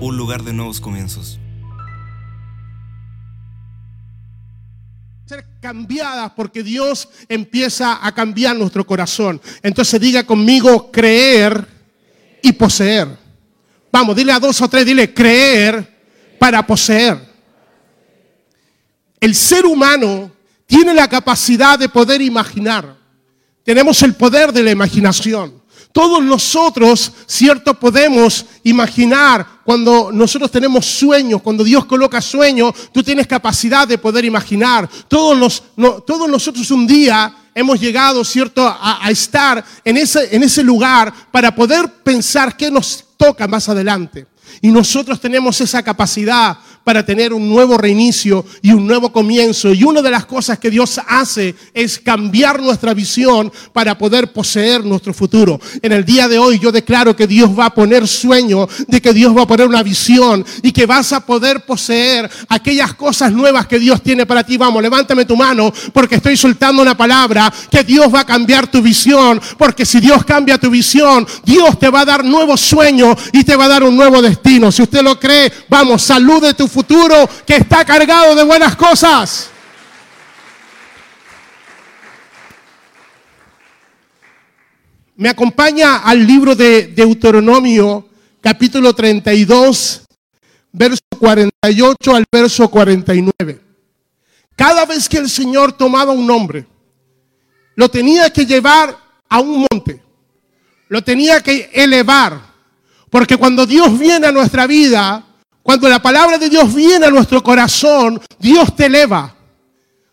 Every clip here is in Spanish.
un lugar de nuevos comienzos. ser cambiadas porque Dios empieza a cambiar nuestro corazón. Entonces diga conmigo creer y poseer. Vamos, dile a dos o tres, dile creer para poseer. El ser humano tiene la capacidad de poder imaginar. Tenemos el poder de la imaginación. Todos nosotros, cierto, podemos imaginar cuando nosotros tenemos sueños, cuando Dios coloca sueños, tú tienes capacidad de poder imaginar. Todos, todos nosotros un día hemos llegado, cierto, a, a estar en ese, en ese lugar para poder pensar qué nos toca más adelante. Y nosotros tenemos esa capacidad para tener un nuevo reinicio y un nuevo comienzo. Y una de las cosas que Dios hace es cambiar nuestra visión para poder poseer nuestro futuro. En el día de hoy yo declaro que Dios va a poner sueño, de que Dios va a poner una visión y que vas a poder poseer aquellas cosas nuevas que Dios tiene para ti. Vamos, levántame tu mano porque estoy soltando una palabra que Dios va a cambiar tu visión. Porque si Dios cambia tu visión, Dios te va a dar nuevos sueños y te va a dar un nuevo destino. Si usted lo cree, vamos, salude tu futuro que está cargado de buenas cosas. Me acompaña al libro de Deuteronomio, capítulo 32, verso 48 al verso 49. Cada vez que el Señor tomaba un hombre, lo tenía que llevar a un monte, lo tenía que elevar, porque cuando Dios viene a nuestra vida, cuando la palabra de Dios viene a nuestro corazón, Dios te eleva,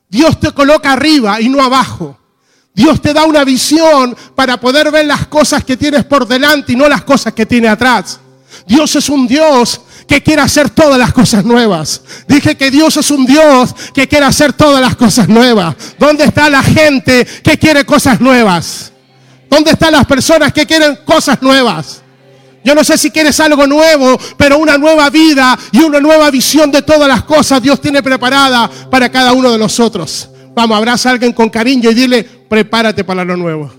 Dios te coloca arriba y no abajo. Dios te da una visión para poder ver las cosas que tienes por delante y no las cosas que tiene atrás. Dios es un Dios que quiere hacer todas las cosas nuevas. Dije que Dios es un Dios que quiere hacer todas las cosas nuevas. ¿Dónde está la gente que quiere cosas nuevas? ¿Dónde están las personas que quieren cosas nuevas? Yo no sé si quieres algo nuevo, pero una nueva vida y una nueva visión de todas las cosas Dios tiene preparada para cada uno de nosotros. Vamos, abraza a alguien con cariño y dile, prepárate para lo nuevo.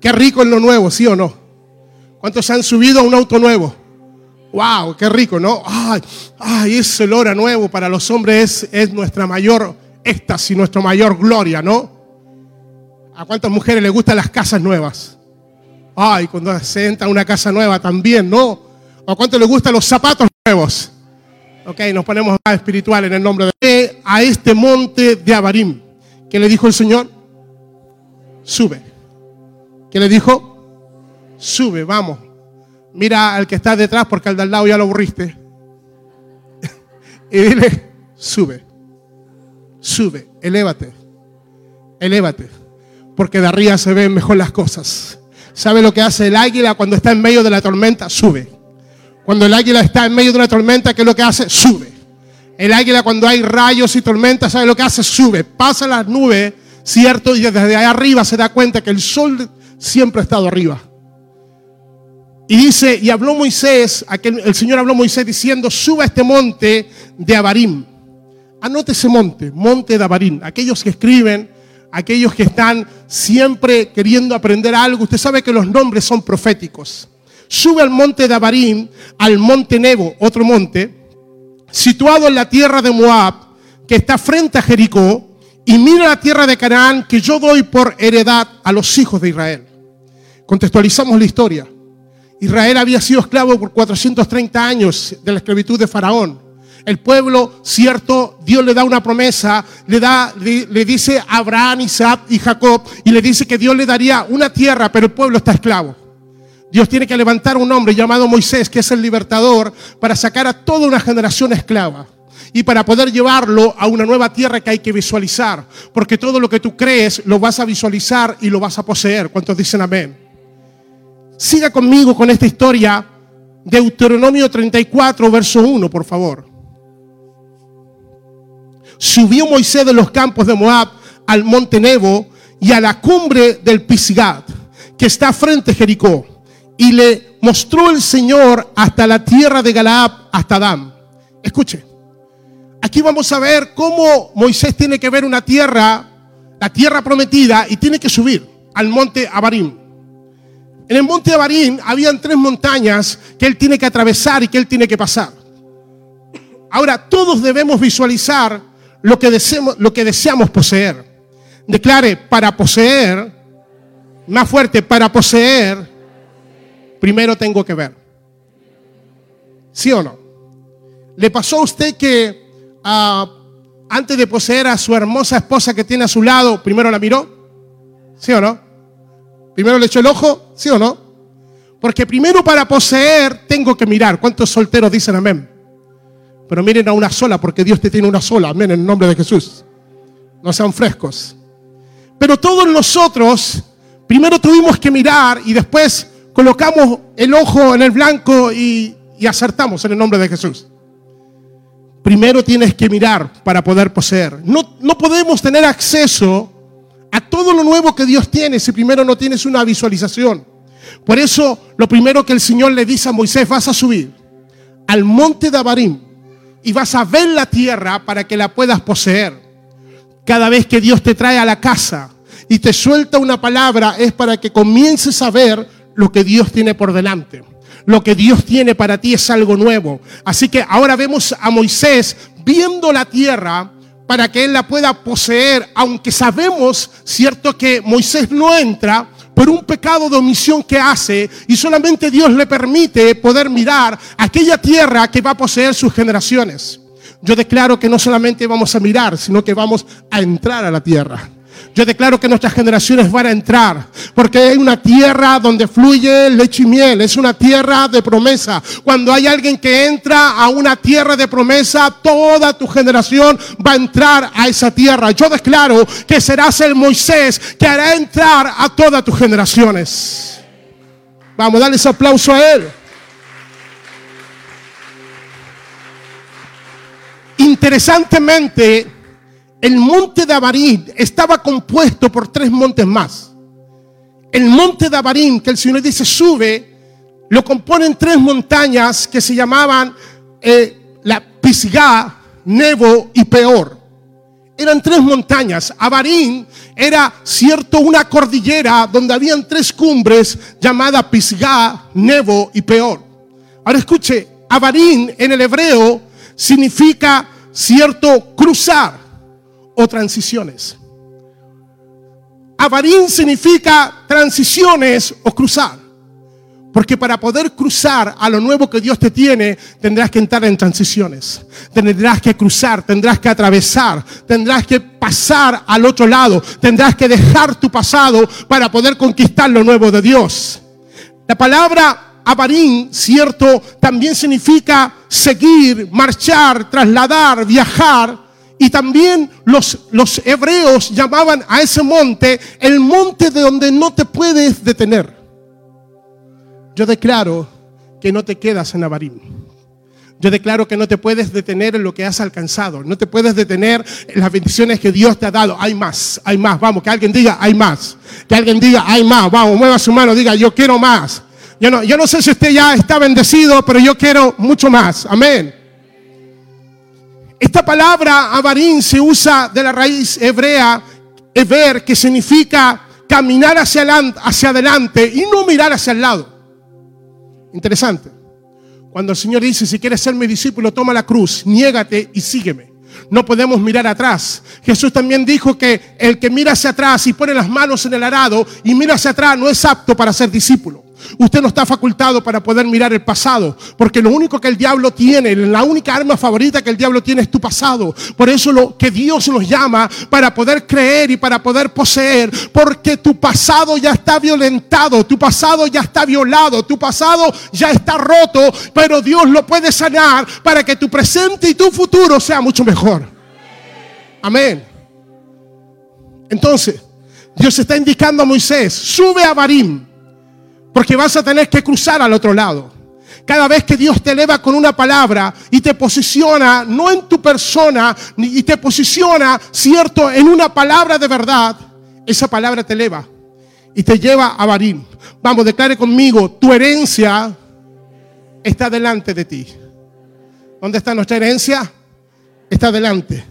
Qué rico es lo nuevo, ¿sí o no? ¿Cuántos han subido a un auto nuevo? ¡Wow! ¡Qué rico, ¿no? ¡Ay! ¡Ay! Ese olor a nuevo para los hombres es, es nuestra mayor éxtasis, nuestra mayor gloria, ¿no? ¿A cuántas mujeres les gustan las casas nuevas? Ay, cuando se entra a una casa nueva también, ¿no? ¿A cuánto les gustan los zapatos nuevos? Ok, nos ponemos más espiritual en el nombre de a este monte de Abarim. ¿Qué le dijo el Señor? Sube. ¿Qué le dijo? Sube, vamos. Mira al que está detrás porque al de al lado ya lo aburriste. y dile, sube. Sube, elévate. Elévate. Porque de arriba se ven mejor las cosas. ¿Sabe lo que hace el águila cuando está en medio de la tormenta? Sube. Cuando el águila está en medio de una tormenta, ¿qué es lo que hace? Sube. El águila cuando hay rayos y tormentas, ¿sabe lo que hace? Sube. Pasa las nubes, ¿cierto? Y desde ahí arriba se da cuenta que el sol siempre ha estado arriba. Y dice, y habló Moisés, aquel, el Señor habló Moisés diciendo, suba a este monte de Abarim. Anote ese monte, monte de Abarim. Aquellos que escriben, aquellos que están siempre queriendo aprender algo, usted sabe que los nombres son proféticos. Sube al monte de Abarim, al monte Nebo, otro monte, situado en la tierra de Moab, que está frente a Jericó, y mira la tierra de Canaán que yo doy por heredad a los hijos de Israel. Contextualizamos la historia. Israel había sido esclavo por 430 años de la esclavitud de Faraón. El pueblo, cierto, Dios le da una promesa, le, da, le, dice a Abraham, Isaac y Jacob, y le dice que Dios le daría una tierra, pero el pueblo está esclavo. Dios tiene que levantar un hombre llamado Moisés, que es el libertador, para sacar a toda una generación esclava y para poder llevarlo a una nueva tierra que hay que visualizar, porque todo lo que tú crees lo vas a visualizar y lo vas a poseer. ¿Cuántos dicen amén? Siga conmigo con esta historia, Deuteronomio 34, verso 1, por favor. Subió Moisés de los campos de Moab al monte Nebo y a la cumbre del Pisgad, que está frente a Jericó, y le mostró el Señor hasta la tierra de Galaad, hasta Adán. Escuche, aquí vamos a ver cómo Moisés tiene que ver una tierra, la tierra prometida, y tiene que subir al monte Abarim. En el monte Abarim habían tres montañas que él tiene que atravesar y que él tiene que pasar. Ahora, todos debemos visualizar lo que deseamos, lo que deseamos poseer. Declare, para poseer, más fuerte, para poseer, primero tengo que ver. ¿Sí o no? ¿Le pasó a usted que ah, antes de poseer a su hermosa esposa que tiene a su lado, primero la miró? ¿Sí o no? Primero le echó el ojo, ¿sí o no? Porque primero para poseer tengo que mirar. ¿Cuántos solteros dicen amén? Pero miren a una sola, porque Dios te tiene una sola. Amén, en el nombre de Jesús. No sean frescos. Pero todos nosotros, primero tuvimos que mirar y después colocamos el ojo en el blanco y, y acertamos en el nombre de Jesús. Primero tienes que mirar para poder poseer. No, no podemos tener acceso a todo lo nuevo que Dios tiene si primero no tienes una visualización. Por eso, lo primero que el Señor le dice a Moisés, vas a subir al monte de Abarim y vas a ver la tierra para que la puedas poseer. Cada vez que Dios te trae a la casa y te suelta una palabra es para que comiences a ver lo que Dios tiene por delante. Lo que Dios tiene para ti es algo nuevo. Así que ahora vemos a Moisés viendo la tierra para que él la pueda poseer, aunque sabemos, cierto, que Moisés no entra por un pecado de omisión que hace y solamente Dios le permite poder mirar aquella tierra que va a poseer sus generaciones. Yo declaro que no solamente vamos a mirar, sino que vamos a entrar a la tierra. Yo declaro que nuestras generaciones van a entrar, porque hay una tierra donde fluye leche y miel, es una tierra de promesa. Cuando hay alguien que entra a una tierra de promesa, toda tu generación va a entrar a esa tierra. Yo declaro que serás el Moisés que hará entrar a todas tus generaciones. Vamos, darle ese aplauso a él. Interesantemente, el monte de Abarim estaba compuesto por tres montes más. El monte de Abarim, que el Señor dice sube, lo componen tres montañas que se llamaban eh, la Pisgah, Nebo y Peor. Eran tres montañas. Abarim era cierto una cordillera donde habían tres cumbres llamadas Pisgah, Nebo y Peor. Ahora escuche, Abarim en el hebreo significa cierto cruzar o transiciones. Avarín significa transiciones o cruzar. Porque para poder cruzar a lo nuevo que Dios te tiene, tendrás que entrar en transiciones. Tendrás que cruzar, tendrás que atravesar, tendrás que pasar al otro lado, tendrás que dejar tu pasado para poder conquistar lo nuevo de Dios. La palabra avarín, cierto, también significa seguir, marchar, trasladar, viajar y también los, los hebreos llamaban a ese monte el monte de donde no te puedes detener. Yo declaro que no te quedas en Abarim. Yo declaro que no te puedes detener en lo que has alcanzado. No te puedes detener en las bendiciones que Dios te ha dado. Hay más, hay más. Vamos, que alguien diga, hay más. Que alguien diga, hay más. Vamos, mueva su mano, diga, yo quiero más. Yo no, yo no sé si usted ya está bendecido, pero yo quiero mucho más. Amén. Esta palabra avarín se usa de la raíz hebrea ever, que significa caminar hacia adelante, hacia adelante y no mirar hacia el lado. Interesante. Cuando el Señor dice, si quieres ser mi discípulo, toma la cruz, niégate y sígueme. No podemos mirar atrás. Jesús también dijo que el que mira hacia atrás y pone las manos en el arado y mira hacia atrás no es apto para ser discípulo. Usted no está facultado para poder mirar el pasado, porque lo único que el diablo tiene, la única arma favorita que el diablo tiene es tu pasado. Por eso lo que Dios nos llama para poder creer y para poder poseer, porque tu pasado ya está violentado, tu pasado ya está violado, tu pasado ya está roto, pero Dios lo puede sanar para que tu presente y tu futuro sea mucho mejor. Amén. Entonces, Dios está indicando a Moisés, sube a Barim porque vas a tener que cruzar al otro lado. Cada vez que Dios te eleva con una palabra y te posiciona, no en tu persona, y te posiciona, cierto, en una palabra de verdad, esa palabra te eleva. y te lleva a Barín. Vamos, declare conmigo, tu herencia está delante de ti. ¿Dónde está nuestra herencia? Está delante.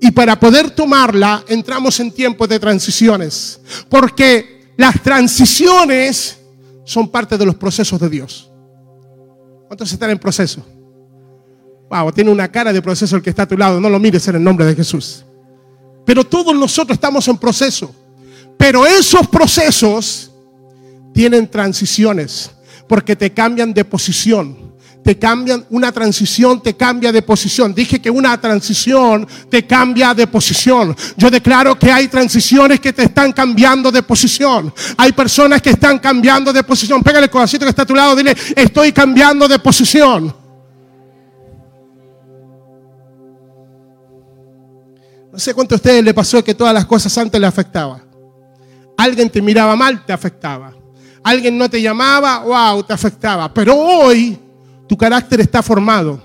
Y para poder tomarla, entramos en tiempos de transiciones. Porque las transiciones son parte de los procesos de Dios. ¿Cuántos están en proceso? Wow, tiene una cara de proceso el que está a tu lado. No lo mires en el nombre de Jesús. Pero todos nosotros estamos en proceso. Pero esos procesos tienen transiciones porque te cambian de posición. Te cambian, una transición te cambia de posición. Dije que una transición te cambia de posición. Yo declaro que hay transiciones que te están cambiando de posición. Hay personas que están cambiando de posición. Pégale el corazoncito que está a tu lado, dile, estoy cambiando de posición. No sé cuánto a ustedes le pasó que todas las cosas antes le afectaban. Alguien te miraba mal, te afectaba. Alguien no te llamaba, wow, te afectaba. Pero hoy tu carácter está formado.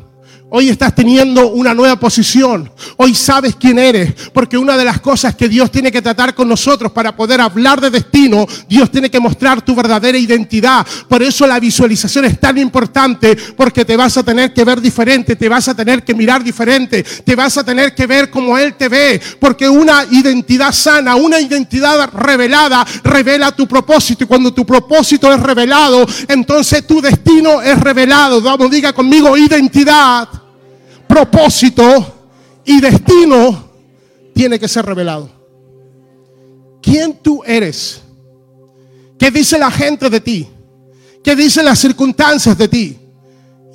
Hoy estás teniendo una nueva posición. Hoy sabes quién eres. Porque una de las cosas que Dios tiene que tratar con nosotros para poder hablar de destino, Dios tiene que mostrar tu verdadera identidad. Por eso la visualización es tan importante. Porque te vas a tener que ver diferente. Te vas a tener que mirar diferente. Te vas a tener que ver como Él te ve. Porque una identidad sana, una identidad revelada, revela tu propósito. Y cuando tu propósito es revelado, entonces tu destino es revelado. Vamos, diga conmigo, identidad propósito y destino tiene que ser revelado. ¿Quién tú eres? ¿Qué dice la gente de ti? ¿Qué dicen las circunstancias de ti?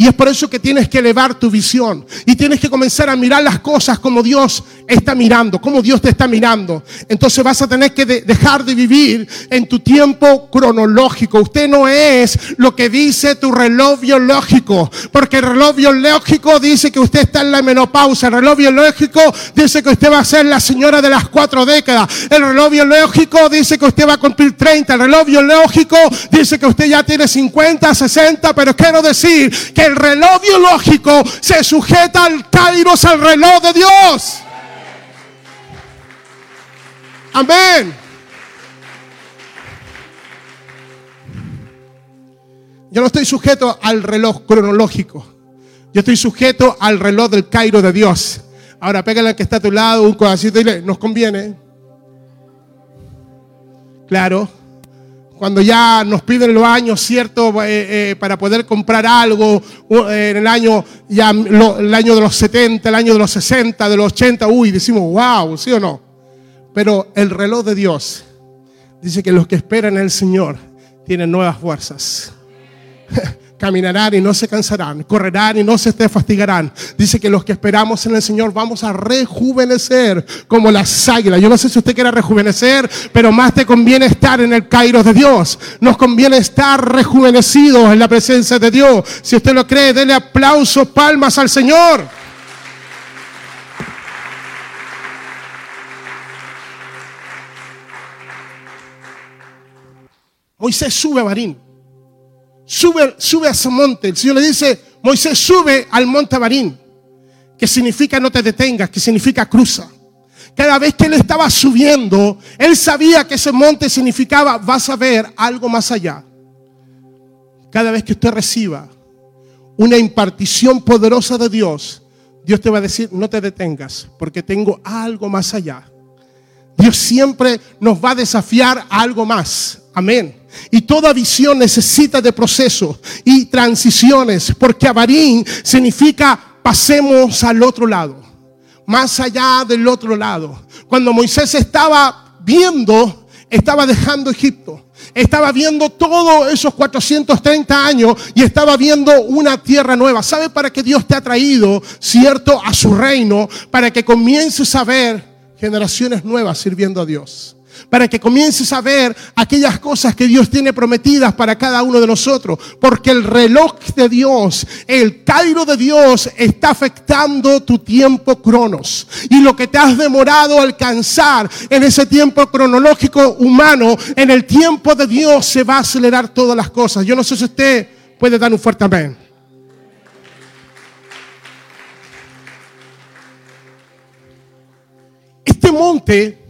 Y es por eso que tienes que elevar tu visión y tienes que comenzar a mirar las cosas como Dios está mirando, como Dios te está mirando. Entonces vas a tener que dejar de vivir en tu tiempo cronológico. Usted no es lo que dice tu reloj biológico, porque el reloj biológico dice que usted está en la menopausa. El reloj biológico dice que usted va a ser la señora de las cuatro décadas. El reloj biológico dice que usted va a cumplir 30. El reloj biológico dice que usted ya tiene 50, 60, pero quiero decir que el reloj biológico se sujeta al kairos, al reloj de Dios. Amén. Yo no estoy sujeto al reloj cronológico. Yo estoy sujeto al reloj del Cairo de Dios. Ahora pégale al que está a tu lado un codacito y dile, nos conviene. Claro cuando ya nos piden los años ciertos eh, eh, para poder comprar algo, eh, en el año, ya, el año de los 70, el año de los 60, de los 80, uy, decimos, wow, ¿sí o no? Pero el reloj de Dios dice que los que esperan en el Señor tienen nuevas fuerzas. Caminarán y no se cansarán, correrán y no se te fatigarán. Dice que los que esperamos en el Señor vamos a rejuvenecer como las águilas. Yo no sé si usted quiere rejuvenecer, pero más te conviene estar en el Cairo de Dios. Nos conviene estar rejuvenecidos en la presencia de Dios. Si usted lo cree, dele aplausos, palmas al Señor. Moisés sube a Barín sube, sube a ese monte. El Señor le dice, Moisés, sube al monte Barín, que significa no te detengas, que significa cruza. Cada vez que él estaba subiendo, él sabía que ese monte significaba, vas a ver algo más allá. Cada vez que usted reciba una impartición poderosa de Dios, Dios te va a decir, no te detengas, porque tengo algo más allá. Dios siempre nos va a desafiar a algo más. Amén. Y toda visión necesita de procesos y transiciones, porque Abarín significa pasemos al otro lado, más allá del otro lado. Cuando Moisés estaba viendo, estaba dejando Egipto, estaba viendo todos esos 430 años y estaba viendo una tierra nueva. ¿Sabe para qué Dios te ha traído, cierto, a su reino? Para que comiences a ver generaciones nuevas sirviendo a Dios para que comiences a ver aquellas cosas que Dios tiene prometidas para cada uno de nosotros. Porque el reloj de Dios, el Cairo de Dios está afectando tu tiempo cronos. Y lo que te has demorado a alcanzar en ese tiempo cronológico humano, en el tiempo de Dios se va a acelerar todas las cosas. Yo no sé si usted puede dar un fuerte amén. Este monte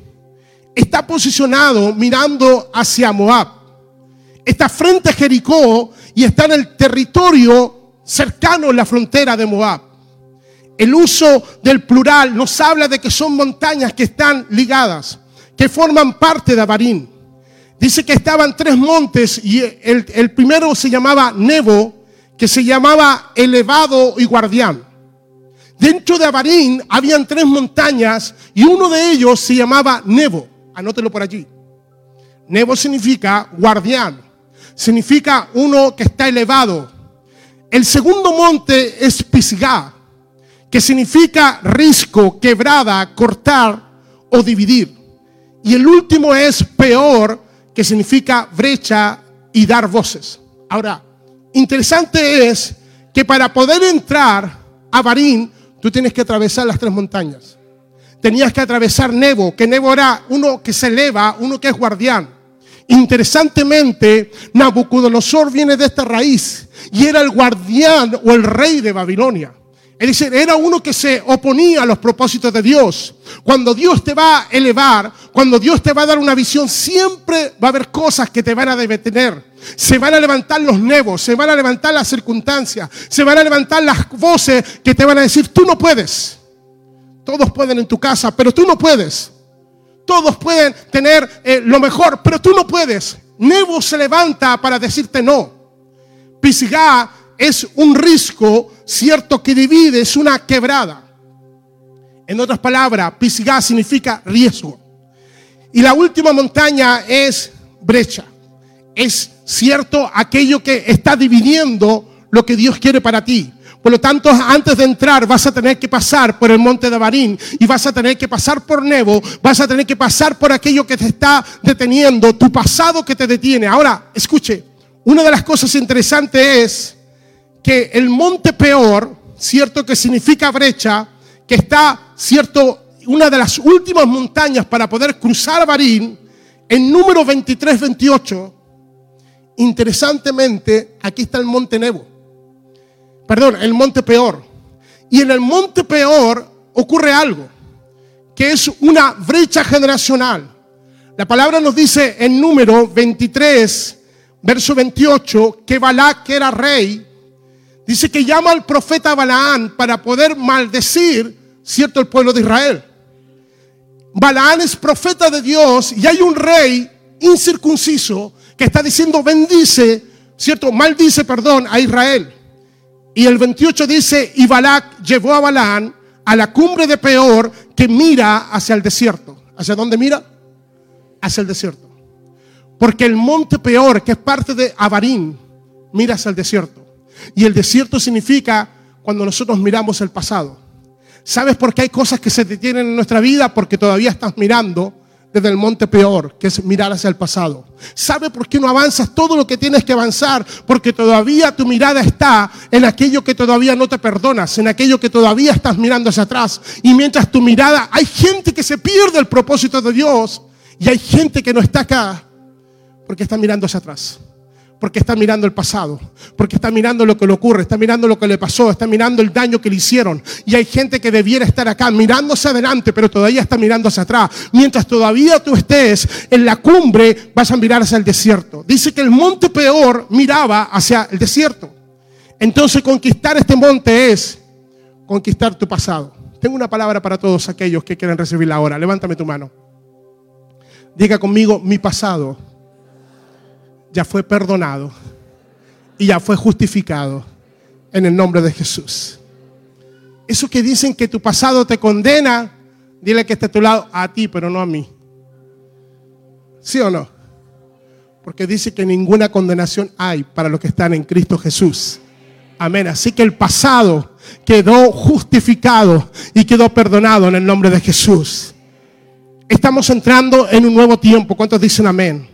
está posicionado mirando hacia Moab. Está frente a Jericó y está en el territorio cercano a la frontera de Moab. El uso del plural nos habla de que son montañas que están ligadas, que forman parte de Abarín. Dice que estaban tres montes y el, primero se llamaba Nebo, que se llamaba Elevado y Guardián. Dentro de Abarín habían tres montañas y uno de ellos se llamaba Nebo. Anótelo por allí. Nebo significa guardián, significa uno que está elevado. El segundo monte es Pisgah, que significa risco, quebrada, cortar o dividir. Y el último es peor, que significa brecha y dar voces. Ahora, interesante es que para poder entrar a Barín, tú tienes que atravesar las tres montañas. Tenías que atravesar Nebo, que Nebo era uno que se eleva, uno que es guardián. Interesantemente, Nabucodonosor viene de esta raíz y era el guardián o el rey de Babilonia. Es decir, era uno que se oponía a los propósitos de Dios. Cuando Dios te va a elevar, cuando Dios te va a dar una visión, siempre va a haber cosas que te van a detener. Se van a levantar los nevos, se van a levantar las circunstancias, se van a levantar las voces que te van a decir, tú no puedes. Todos pueden en tu casa, pero tú no puedes. Todos pueden tener eh, lo mejor, pero tú no puedes. Nebo se levanta para decirte no. Pisgah es un risco, cierto, que divide, es una quebrada. En otras palabras, Pisgah significa riesgo. Y la última montaña es brecha. Es cierto aquello que está dividiendo lo que Dios quiere para ti. Por lo tanto, antes de entrar vas a tener que pasar por el monte de Barín y vas a tener que pasar por Nebo, vas a tener que pasar por aquello que te está deteniendo, tu pasado que te detiene. Ahora, escuche, una de las cosas interesantes es que el monte peor, cierto que significa brecha, que está, cierto, una de las últimas montañas para poder cruzar Barín, en número 23-28, interesantemente, aquí está el monte Nebo. Perdón, el monte peor. Y en el monte peor ocurre algo, que es una brecha generacional. La palabra nos dice en número 23, verso 28, que Balac, que era rey, Dice que llama al profeta Balaán para poder maldecir, ¿cierto?, el pueblo de Israel. Balaán es profeta de Dios y hay un rey incircunciso que está diciendo bendice, ¿cierto? Maldice, perdón, a Israel. Y el 28 dice, y Balac llevó a Balaán a la cumbre de Peor que mira hacia el desierto. ¿Hacia dónde mira? Hacia el desierto. Porque el monte Peor, que es parte de Abarín, mira hacia el desierto. Y el desierto significa cuando nosotros miramos el pasado. ¿Sabes por qué hay cosas que se detienen en nuestra vida? Porque todavía estás mirando desde el monte peor, que es mirar hacia el pasado. ¿Sabes por qué no avanzas todo lo que tienes que avanzar? Porque todavía tu mirada está en aquello que todavía no te perdonas, en aquello que todavía estás mirando hacia atrás. Y mientras tu mirada, hay gente que se pierde el propósito de Dios y hay gente que no está acá porque está mirando hacia atrás porque está mirando el pasado, porque está mirando lo que le ocurre, está mirando lo que le pasó, está mirando el daño que le hicieron. Y hay gente que debiera estar acá mirándose adelante, pero todavía está mirando hacia atrás. Mientras todavía tú estés en la cumbre, vas a mirar hacia el desierto. Dice que el monte peor miraba hacia el desierto. Entonces conquistar este monte es conquistar tu pasado. Tengo una palabra para todos aquellos que quieren recibirla ahora. Levántame tu mano. Diga conmigo, mi pasado ya fue perdonado y ya fue justificado en el nombre de Jesús. Eso que dicen que tu pasado te condena, dile que esté a tu lado, a ti, pero no a mí. ¿Sí o no? Porque dice que ninguna condenación hay para los que están en Cristo Jesús. Amén. Así que el pasado quedó justificado y quedó perdonado en el nombre de Jesús. Estamos entrando en un nuevo tiempo. ¿Cuántos dicen amén?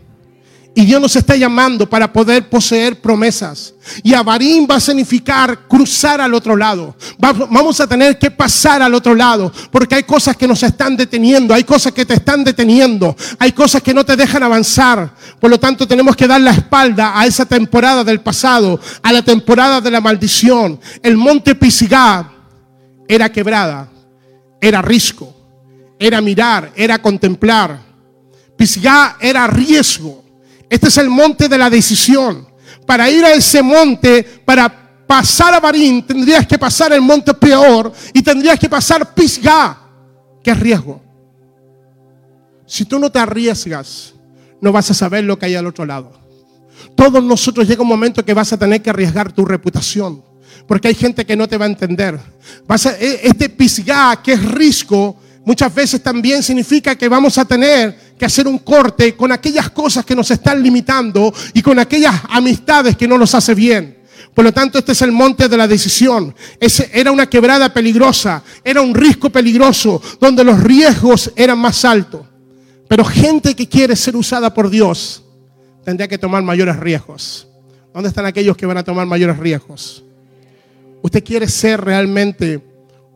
Y Dios nos está llamando para poder poseer promesas. Y Abarín va a significar cruzar al otro lado. Vamos a tener que pasar al otro lado. Porque hay cosas que nos están deteniendo. Hay cosas que te están deteniendo. Hay cosas que no te dejan avanzar. Por lo tanto, tenemos que dar la espalda a esa temporada del pasado. A la temporada de la maldición. El monte Pisigá era quebrada. Era risco. Era mirar. Era contemplar Pisgah era riesgo. Este es el monte de la decisión. Para ir a ese monte, para pasar a Barín, tendrías que pasar el monte peor y tendrías que pasar Pisgah, que es riesgo. Si tú no te arriesgas, no vas a saber lo que hay al otro lado. Todos nosotros llega un momento que vas a tener que arriesgar tu reputación, porque hay gente que no te va a entender. E- este pisgá, que es risco, muchas veces también significa que vamos a tener que hacer un corte con aquellas cosas que nos están limitando y con aquellas amistades que no nos hace bien. Por lo tanto, este es el monte de la decisión. Ese era una quebrada peligrosa, era un risco peligroso, donde los riesgos eran más altos. Pero gente que quiere ser usada por Dios tendría que tomar mayores riesgos. ¿Dónde están aquellos que van a tomar mayores riesgos? Usted quiere ser realmente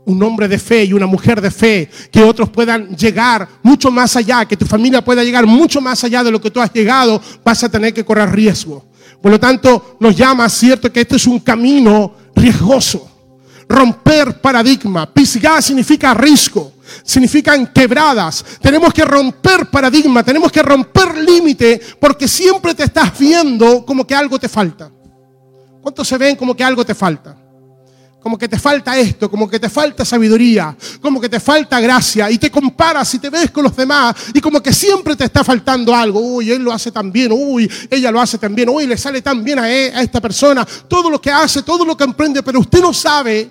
un hombre de fe y una mujer de fe, que otros puedan llegar mucho más allá, que tu familia pueda llegar mucho más allá de lo que tú has llegado, vas a tener que correr riesgo. Por lo tanto, nos llama, cierto, que este es un camino riesgoso. Romper paradigma. Pisgah significa risco, significan quebradas. Tenemos que romper paradigma, tenemos que romper límite, porque siempre te estás viendo como que algo te falta. ¿Cuántos se ven como que algo te falta? Como que te falta esto, como que te falta sabiduría, como que te falta gracia, y te comparas y te ves con los demás, y como que siempre te está faltando algo. Uy, él lo hace tan bien, uy, ella lo hace tan bien, uy, le sale tan bien a, e- a esta persona, todo lo que hace, todo lo que emprende, pero usted no sabe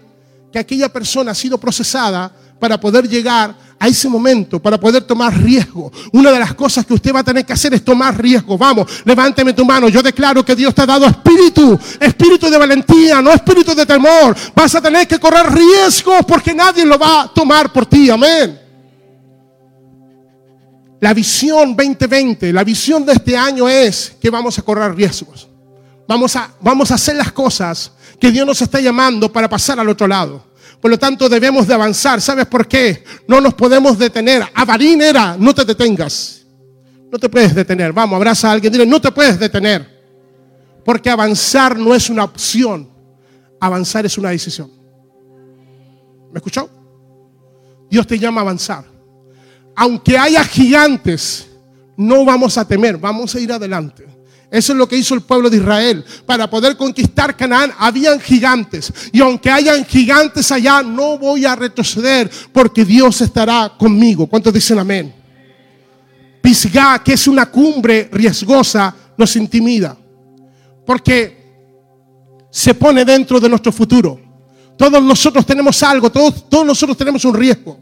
que aquella persona ha sido procesada para poder llegar a ese momento, para poder tomar riesgo. Una de las cosas que usted va a tener que hacer es tomar riesgo. Vamos, levánteme tu mano. Yo declaro que Dios te ha dado espíritu, espíritu de valentía, no espíritu de temor. Vas a tener que correr riesgos porque nadie lo va a tomar por ti. Amén. La visión 2020, la visión de este año es que vamos a correr riesgos. Vamos a, vamos a hacer las cosas que Dios nos está llamando para pasar al otro lado. Por lo tanto, debemos de avanzar. ¿Sabes por qué? No nos podemos detener. Avarín era, no te detengas. No te puedes detener. Vamos, abraza a alguien. Dile, no te puedes detener. Porque avanzar no es una opción. Avanzar es una decisión. ¿Me escuchó? Dios te llama a avanzar. Aunque haya gigantes, no vamos a temer, vamos a ir adelante. Eso es lo que hizo el pueblo de Israel. Para poder conquistar Canaán, habían gigantes. Y aunque hayan gigantes allá, no voy a retroceder porque Dios estará conmigo. ¿Cuántos dicen amén? Pisgah, que es una cumbre riesgosa, nos intimida. Porque se pone dentro de nuestro futuro. Todos nosotros tenemos algo, todos, todos nosotros tenemos un riesgo.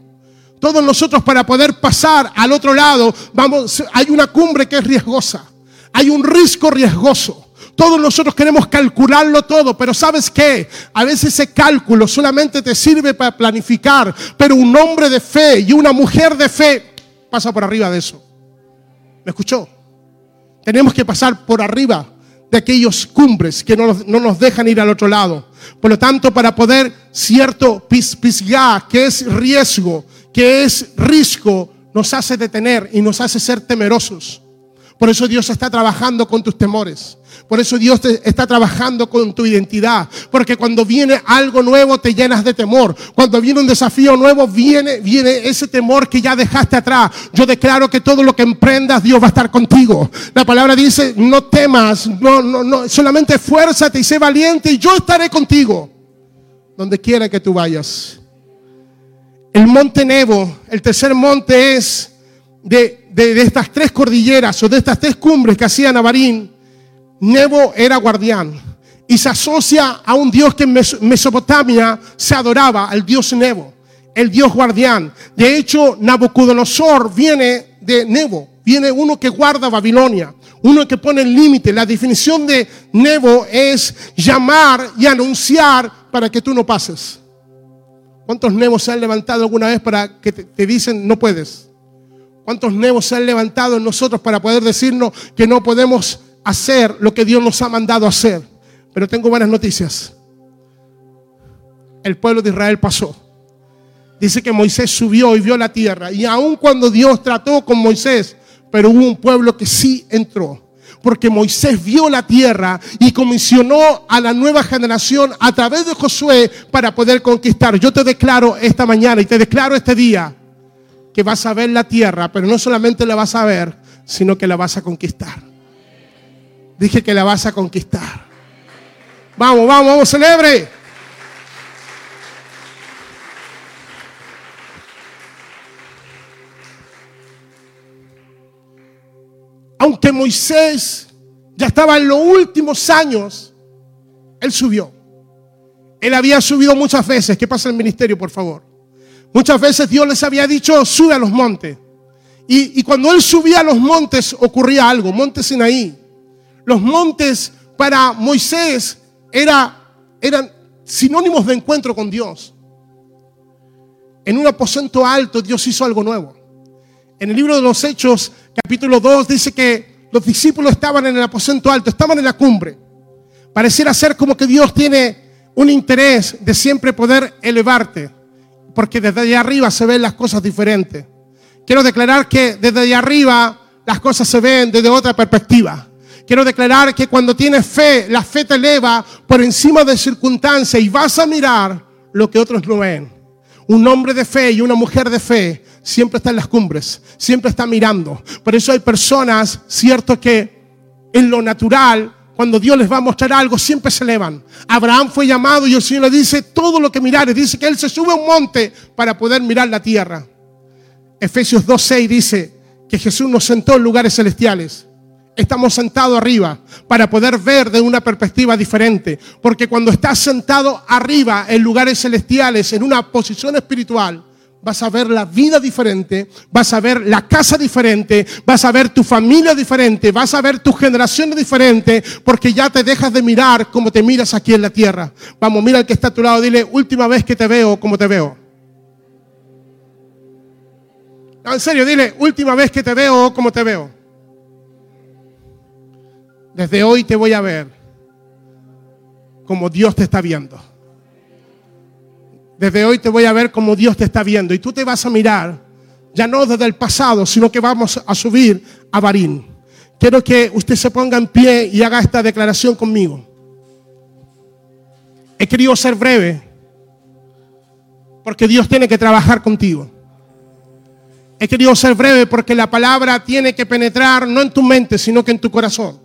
Todos nosotros para poder pasar al otro lado, vamos, hay una cumbre que es riesgosa. Hay un risco riesgoso. Todos nosotros queremos calcularlo todo, pero ¿sabes qué? A veces ese cálculo solamente te sirve para planificar, pero un hombre de fe y una mujer de fe pasa por arriba de eso. ¿Me escuchó? Tenemos que pasar por arriba de aquellos cumbres que no no nos dejan ir al otro lado. Por lo tanto, para poder cierto pis, pisgá, que es riesgo, que es risco, nos hace detener y nos hace ser temerosos. Por eso Dios está trabajando con tus temores. Por eso Dios te está trabajando con tu identidad. Porque cuando viene algo nuevo te llenas de temor. Cuando viene un desafío nuevo viene, viene ese temor que ya dejaste atrás. Yo declaro que todo lo que emprendas Dios va a estar contigo. La palabra dice, no temas, no, no, no, solamente esfuérzate y sé valiente y yo estaré contigo. Donde quiera que tú vayas. El monte Nebo, el tercer monte es de, de, de estas tres cordilleras o de estas tres cumbres que hacía Navarín. Nebo era guardián y se asocia a un dios que en Mes- Mesopotamia se adoraba, al dios Nebo, el dios guardián. De hecho, Nabucodonosor viene de Nebo, viene uno que guarda Babilonia, uno que pone el límite. La definición de Nebo es llamar y anunciar para que tú no pases. ¿Cuántos Nebos se han levantado alguna vez para que te, te dicen no puedes? ¿Cuántos Nebos se han levantado en nosotros para poder decirnos que no podemos hacer lo que Dios nos ha mandado hacer? Pero tengo buenas noticias. El pueblo de Israel pasó. Dice que Moisés subió y vio la tierra. Y aun cuando Dios trató con Moisés, pero hubo un pueblo que sí entró. Porque Moisés vio la tierra y comisionó a la nueva generación a través de Josué para poder conquistar. Yo te declaro esta mañana y te declaro este día que vas a ver la tierra, pero no solamente la vas a ver, sino que la vas a conquistar. Dije que la vas a conquistar. Vamos, vamos, vamos, celebre. Aunque Moisés ya estaba en los últimos años, él subió. Él había subido muchas veces. ¿Qué pasa en el ministerio, por favor? Muchas veces Dios les había dicho, sube a los montes. Y, y cuando él subía a los montes ocurría algo, monte Sinaí. Los montes para Moisés era, eran sinónimos de encuentro con Dios. En un aposento alto Dios hizo algo nuevo. En el libro de los Hechos, capítulo 2, dice que los discípulos estaban en el aposento alto, estaban en la cumbre. Pareciera ser como que Dios tiene un interés de siempre poder elevarte, porque desde allá arriba se ven las cosas diferentes. Quiero declarar que desde allá arriba las cosas se ven desde otra perspectiva. Quiero declarar que cuando tienes fe, la fe te eleva por encima de circunstancias y vas a mirar lo que otros no ven. Un hombre de fe y una mujer de fe siempre está en las cumbres, siempre está mirando. Por eso hay personas, cierto, que en lo natural cuando Dios les va a mostrar algo, siempre se elevan. Abraham fue llamado y el Señor le dice todo lo que mirares. Dice que él se sube a un monte para poder mirar la tierra. Efesios 2.6 dice que Jesús nos sentó en lugares celestiales. Estamos sentados arriba para poder ver de una perspectiva diferente. Porque cuando estás sentado arriba en lugares celestiales, en una posición espiritual, vas a ver la vida diferente, vas a ver la casa diferente, vas a ver tu familia diferente, vas a ver tu generación diferente, porque ya te dejas de mirar como te miras aquí en la tierra. Vamos, mira al que está a tu lado, dile, última vez que te veo, como te veo. En serio, dile, última vez que te veo, como te veo. Desde hoy te voy a ver como Dios te está viendo. Desde hoy te voy a ver como Dios te está viendo. Y tú te vas a mirar, ya no desde el pasado, sino que vamos a subir a Barín. Quiero que usted se ponga en pie y haga esta declaración conmigo. He querido ser breve, porque Dios tiene que trabajar contigo. He querido ser breve porque la palabra tiene que penetrar no en tu mente, sino que en tu corazón.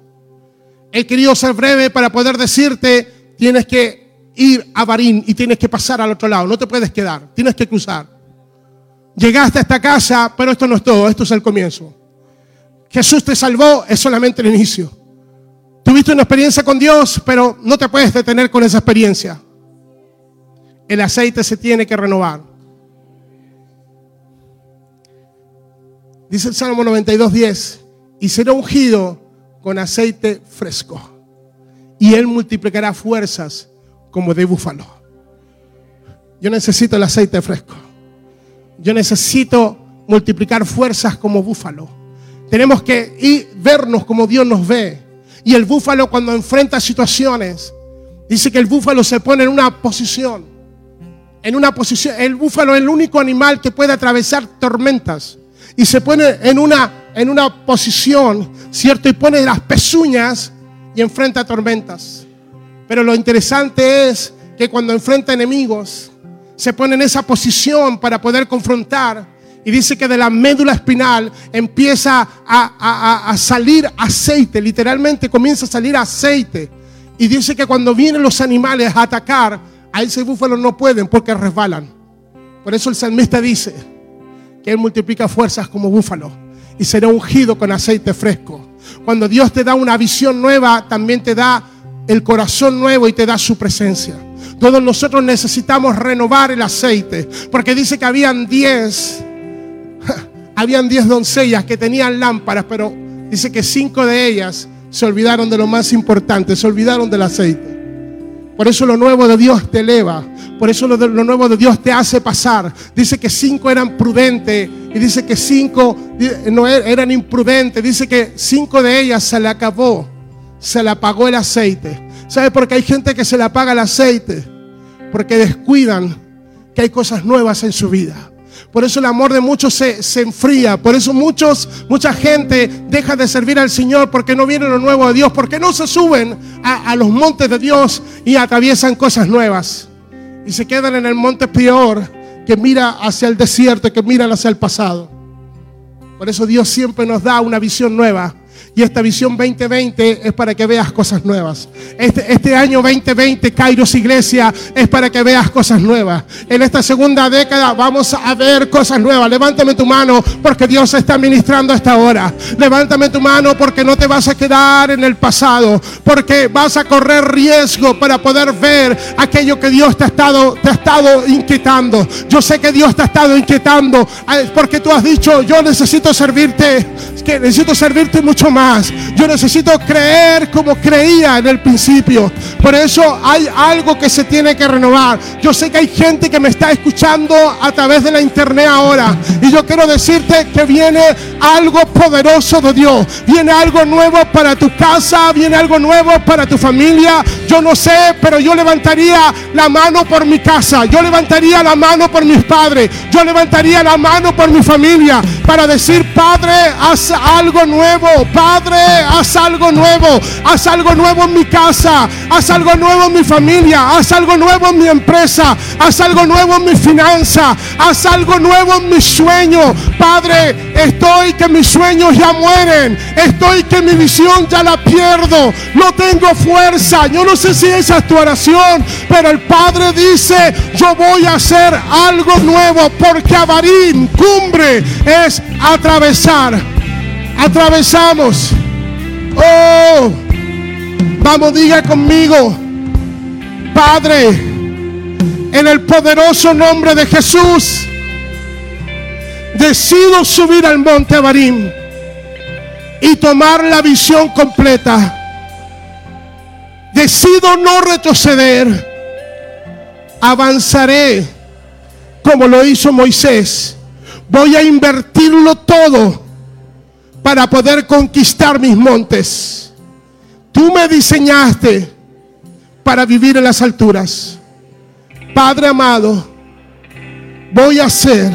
He querido ser breve para poder decirte, tienes que ir a Barín y tienes que pasar al otro lado. No te puedes quedar, tienes que cruzar. Llegaste a esta casa, pero esto no es todo, esto es el comienzo. Jesús te salvó, es solamente el inicio. Tuviste una experiencia con Dios, pero no te puedes detener con esa experiencia. El aceite se tiene que renovar. Dice el Salmo 92.10, y será ungido con aceite fresco, y él multiplicará fuerzas como de búfalo. Yo necesito el aceite fresco. Yo necesito multiplicar fuerzas como búfalo. Tenemos que ir, vernos como Dios nos ve. Y el búfalo cuando enfrenta situaciones, dice que el búfalo se pone en una posición. En una posición, el búfalo es el único animal que puede atravesar tormentas. Y se pone en una, en una posición, ¿cierto? Y pone las pezuñas y enfrenta tormentas. Pero lo interesante es que cuando enfrenta enemigos, se pone en esa posición para poder confrontar. Y dice que de la médula espinal empieza a, salir aceite, literalmente comienza a salir aceite. Y dice que cuando vienen los animales a atacar, a ese búfalo no pueden porque resbalan. Por eso el salmista dice que él multiplica fuerzas como búfalo y será ungido con aceite fresco. Cuando Dios te da una visión nueva, también te da el corazón nuevo y te da su presencia. Todos nosotros necesitamos renovar el aceite, porque dice que habían 10 habían 10 doncellas que tenían lámparas, pero dice que cinco de ellas se olvidaron de lo más importante, se olvidaron del aceite. Por eso lo nuevo de Dios te eleva. Por eso lo, lo, nuevo de Dios te hace pasar. Dice que cinco eran prudentes y dice que cinco no er, eran imprudentes. Dice que cinco de ellas se le acabó se le apagó el aceite. ¿Sabe por qué hay gente que se le apaga el aceite? Porque descuidan que hay cosas nuevas en su vida. Por eso el amor de muchos se, se, enfría. Por eso muchos, mucha gente deja de servir al Señor porque no viene lo nuevo de Dios. Porque no se suben a, los montes de Dios y atraviesan cosas nuevas. Y se quedan en el monte peor que mira hacia el desierto, que mira hacia el pasado. Por eso Dios siempre nos da una visión nueva. Y esta visión 2020 es para que veas cosas nuevas. Este, este año 2020, Kairos Iglesia, es para que veas cosas nuevas. En esta segunda década vamos a ver cosas nuevas. Levántame tu mano porque Dios está ministrando a esta hora. Levántame tu mano porque no te vas a quedar en el pasado. Porque vas a correr riesgo para poder ver aquello que Dios te ha estado, te ha estado inquietando. Yo sé que Dios te ha estado inquietando eh, porque tú has dicho, yo necesito servirte, que necesito servirte mucho más. Yo necesito creer como creía en el principio. Por eso hay algo que se tiene que renovar. Yo sé que hay gente que me está escuchando a través de la internet ahora. Y yo quiero decirte que viene algo poderoso de Dios. Viene algo nuevo para tu casa. Viene algo nuevo para tu familia. Yo no sé, pero yo levantaría la mano por mi casa. Yo levantaría la mano por mis padres. Yo levantaría la mano por mi familia. Para decir, Padre, haz algo nuevo. Padre haz algo nuevo, haz algo nuevo en mi casa, haz algo nuevo en mi familia, haz algo nuevo en mi empresa, haz algo nuevo en mi finanza, haz algo nuevo en mi sueño. Padre, estoy que mis sueños ya mueren, estoy que mi visión ya la pierdo, no tengo fuerza. Yo no sé si esa es tu oración, pero el Padre dice, yo voy a hacer algo nuevo porque Avarín, cumbre, es atravesar atravesamos. Oh, vamos, diga conmigo, Padre, en el poderoso nombre de Jesús, decido subir al monte Abarim y tomar la visión completa. Decido no retroceder. Avanzaré como lo hizo Moisés. Voy a invertirlo todo para poder conquistar mis montes. Tú me diseñaste para vivir en las alturas. Padre amado, voy a ser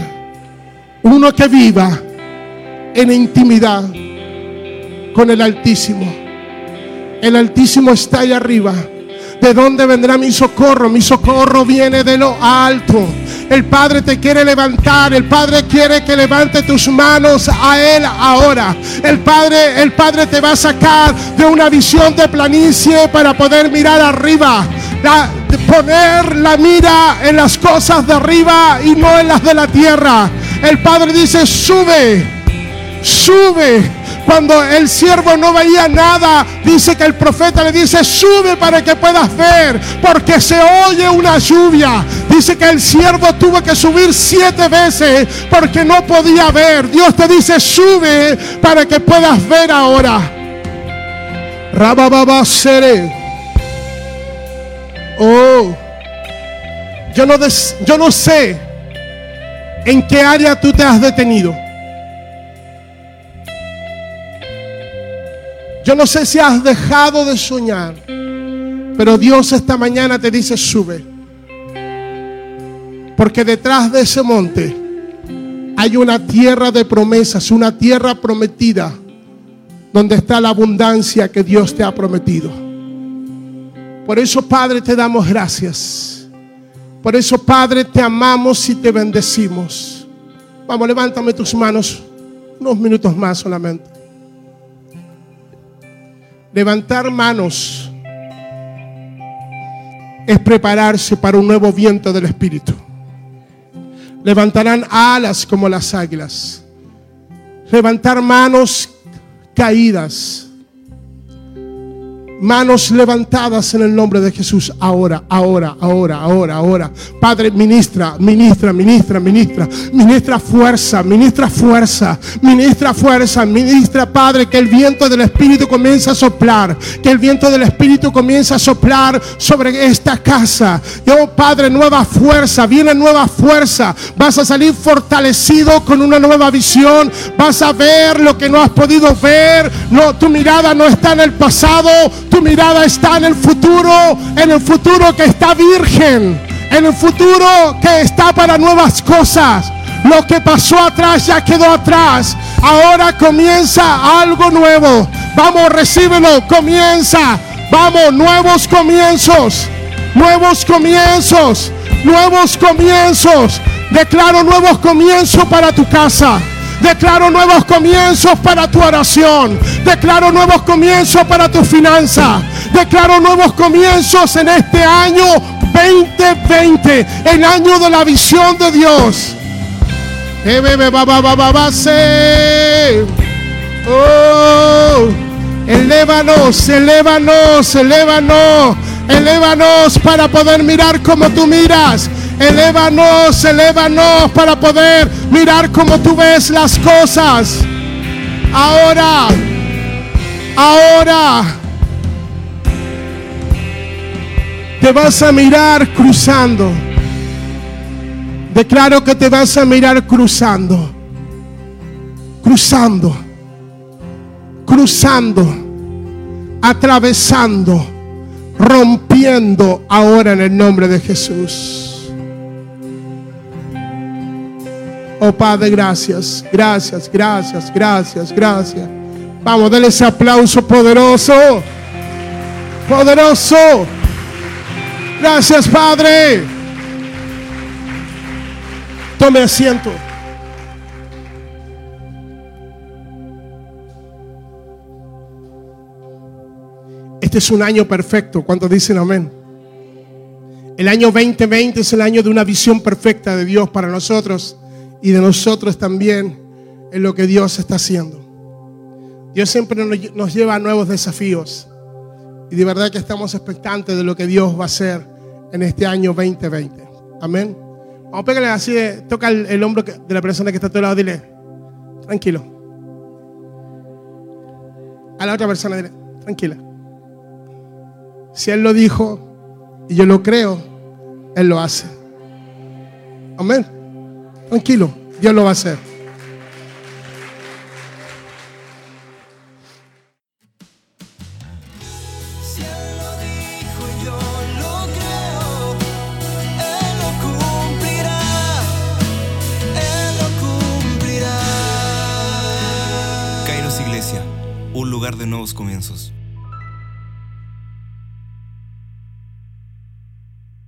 uno que viva en intimidad con el Altísimo. El Altísimo está ahí arriba. ¿De dónde vendrá mi socorro? Mi socorro viene de lo alto. El Padre te quiere levantar. El Padre quiere que levante tus manos a Él ahora. El Padre, el Padre te va a sacar de una visión de planicie para poder mirar arriba. poner la mira en las cosas de arriba y no en las de la tierra. El Padre dice, sube, sube cuando el siervo no veía nada, dice que el profeta le dice, sube para que puedas ver, porque se oye una lluvia. Dice que el siervo tuvo que subir siete veces porque no podía ver. Dios te dice, sube para que puedas ver ahora. Rabababa seré. Oh, yo no, yo no sé en qué área tú te has detenido. Yo no sé si has dejado de soñar, pero Dios esta mañana te dice, sube. Porque detrás de ese monte hay una tierra de promesas, una tierra prometida, donde está la abundancia que Dios te ha prometido. Por eso, Padre, te damos gracias. Por eso, Padre, te amamos y te bendecimos. Vamos, levántame tus manos unos minutos más solamente. Levantar manos es prepararse para un nuevo viento del Espíritu. Levantarán alas como las águilas. Levantar manos caídas Manos levantadas en el nombre de Jesús. Ahora, ahora, ahora, ahora, ahora. Padre, ministra, ministra, ministra, ministra. Ministra fuerza, ministra fuerza, ministra fuerza, ministra, Padre, que el viento del Espíritu comience a soplar. Que el viento del Espíritu comience a soplar sobre esta casa. Yo, Padre, nueva fuerza, viene nueva fuerza. Vas a salir fortalecido con una nueva visión. Vas a ver lo que no has podido ver. No, tu mirada no está en el pasado tu mirada está en el futuro, en el futuro que está virgen, en el futuro que está para nuevas cosas. Lo que pasó atrás ya quedó atrás. Ahora comienza algo nuevo. Vamos, recíbelo. Comienza. Vamos, nuevos comienzos. Nuevos comienzos. Nuevos comienzos. Declaro nuevos comienzos para tu casa. Declaro nuevos comienzos para tu oración. Declaro nuevos comienzos para tu finanza. Declaro nuevos comienzos en este año 2020, el año de la visión de Dios. Oh, elévanos, elévanos, elévanos, elévanos para poder mirar como tú miras. Elévanos, elévanos para poder mirar como tú ves las cosas. Ahora, ahora te vas a mirar cruzando. Declaro que te vas a mirar cruzando. Cruzando. Cruzando. Atravesando. Rompiendo ahora en el nombre de Jesús. Oh Padre, gracias, gracias, gracias, gracias, gracias. Vamos, denle ese aplauso poderoso. Poderoso. Gracias, Padre. Tome asiento. Este es un año perfecto. ¿Cuántos dicen amén? El año 2020 es el año de una visión perfecta de Dios para nosotros y de nosotros también en lo que Dios está haciendo. Dios siempre nos lleva a nuevos desafíos y de verdad que estamos expectantes de lo que Dios va a hacer en este año 2020. Amén. Vamos a pegarle así, toca el, hombro de la persona que está a tu lado, dile, tranquilo. A la otra persona, dile, tranquila. Si Él lo dijo y yo lo creo, Él lo hace. Amén. Tranquilo, Dios lo va a hacer.